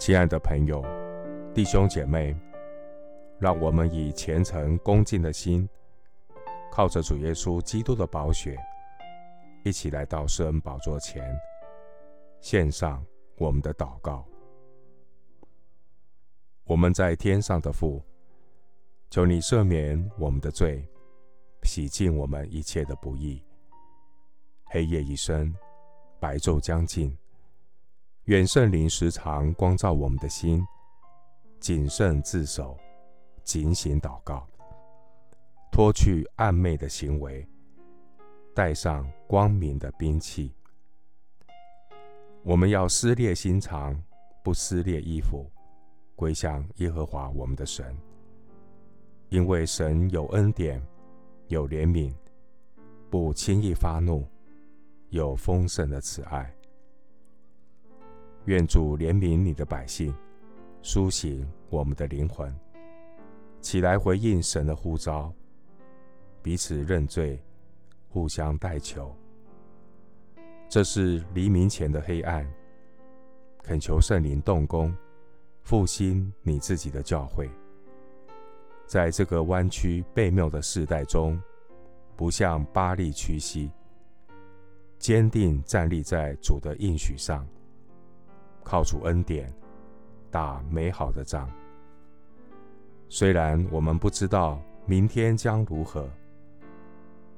亲爱的朋友、弟兄姐妹，让我们以虔诚恭敬的心，靠着主耶稣基督的宝血，一起来到施恩宝座前，献上我们的祷告。我们在天上的父，求你赦免我们的罪，洗净我们一切的不义。黑夜已深，白昼将近，愿圣灵时常光照我们的心，谨慎自守，警醒祷告，脱去暗昧的行为，带上光明的兵器。我们要撕裂心肠，不撕裂衣服，归向耶和华我们的神，因为神有恩典，有怜悯，不轻易发怒。有丰盛的慈爱，愿主怜悯你的百姓，苏醒我们的灵魂，起来回应神的呼召，彼此认罪，互相代求。这是黎明前的黑暗，恳求圣灵动工，复兴你自己的教会，在这个弯曲悖谬的世代中，不向巴力屈膝。坚定站立在主的应许上，靠主恩典打美好的仗。虽然我们不知道明天将如何，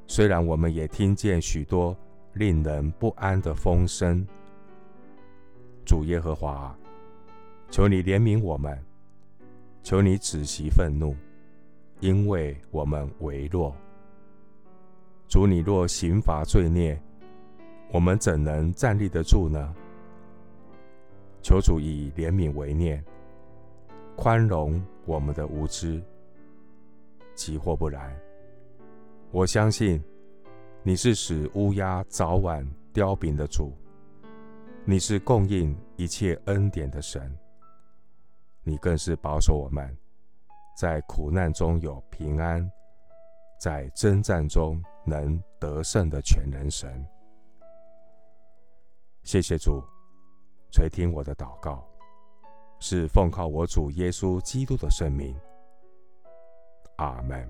虽然我们也听见许多令人不安的风声，主耶和华，求你怜悯我们，求你止息愤怒，因为我们微弱。主，你若刑罚罪孽，我们怎能站立得住呢？求主以怜悯为念，宽容我们的无知。即或不然，我相信你是使乌鸦早晚凋饼的主，你是供应一切恩典的神，你更是保守我们在苦难中有平安，在征战中能得胜的全能神。谢谢主垂听我的祷告，是奉靠我主耶稣基督的圣名。阿门。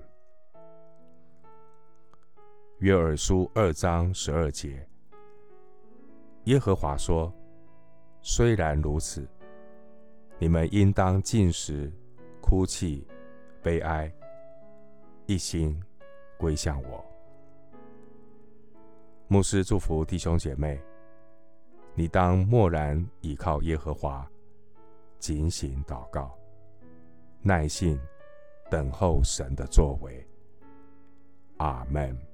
约珥书二章十二节，耶和华说：“虽然如此，你们应当禁食、哭泣、悲哀，一心归向我。”牧师祝福弟兄姐妹。你当默然倚靠耶和华，警醒祷告，耐心等候神的作为。阿门。